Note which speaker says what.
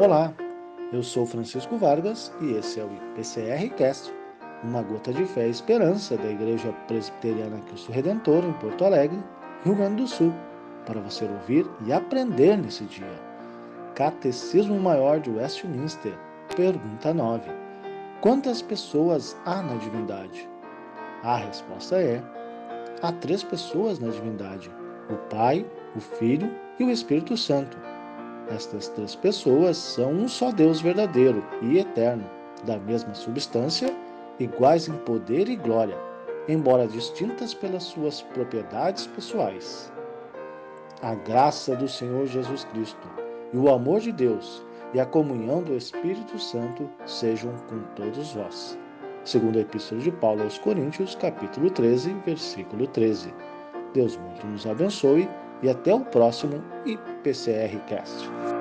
Speaker 1: Olá, eu sou Francisco Vargas e esse é o IPCR Cast, uma gota de fé e esperança da Igreja Presbiteriana Cristo Redentor em Porto Alegre, Rio Grande do Sul, para você ouvir e aprender nesse dia. Catecismo Maior de Westminster, pergunta 9. Quantas pessoas há na divindade? A resposta é: há três pessoas na divindade: o Pai, o Filho e o Espírito Santo estas três pessoas são um só Deus verdadeiro e eterno, da mesma substância, iguais em poder e glória, embora distintas pelas suas propriedades pessoais. A graça do Senhor Jesus Cristo e o amor de Deus e a comunhão do Espírito Santo sejam com todos vós. Segundo a Epístola de Paulo aos Coríntios, capítulo 13, versículo 13. Deus muito nos abençoe e até o próximo IPCR Cast.